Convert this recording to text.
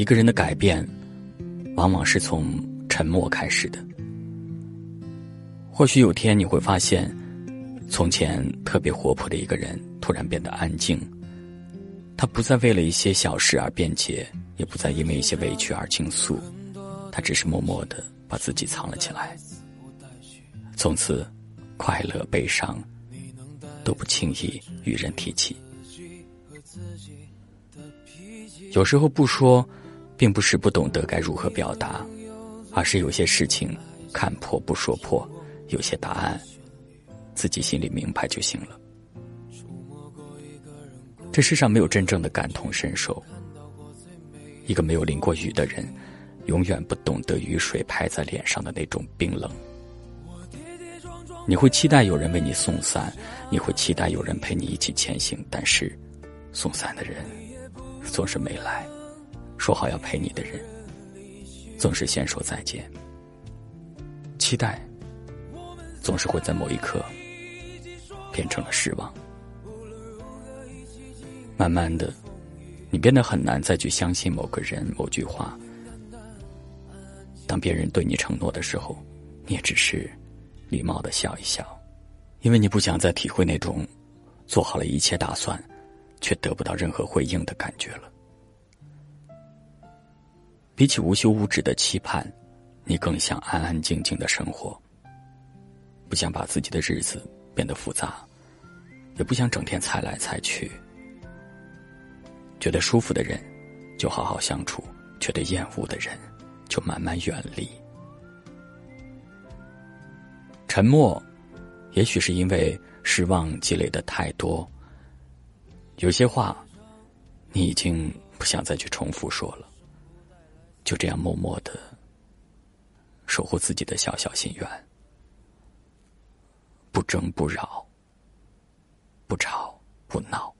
一个人的改变，往往是从沉默开始的。或许有天你会发现，从前特别活泼的一个人突然变得安静。他不再为了一些小事而辩解，也不再因为一些委屈而倾诉，他只是默默的把自己藏了起来。从此，快乐悲伤都不轻易与人提起。有时候不说。并不是不懂得该如何表达，而是有些事情看破不说破，有些答案自己心里明白就行了。这世上没有真正的感同身受。一个没有淋过雨的人，永远不懂得雨水拍在脸上的那种冰冷。你会期待有人为你送伞，你会期待有人陪你一起前行，但是送伞的人总是没来。说好要陪你的人，总是先说再见。期待，总是会在某一刻变成了失望。慢慢的，你变得很难再去相信某个人、某句话。当别人对你承诺的时候，你也只是礼貌的笑一笑，因为你不想再体会那种做好了一切打算，却得不到任何回应的感觉了。比起无休无止的期盼，你更想安安静静的生活。不想把自己的日子变得复杂，也不想整天猜来猜去。觉得舒服的人，就好好相处；觉得厌恶的人，就慢慢远离。沉默，也许是因为失望积累的太多。有些话，你已经不想再去重复说了。就这样默默的守护自己的小小心愿。不争不扰不吵不闹。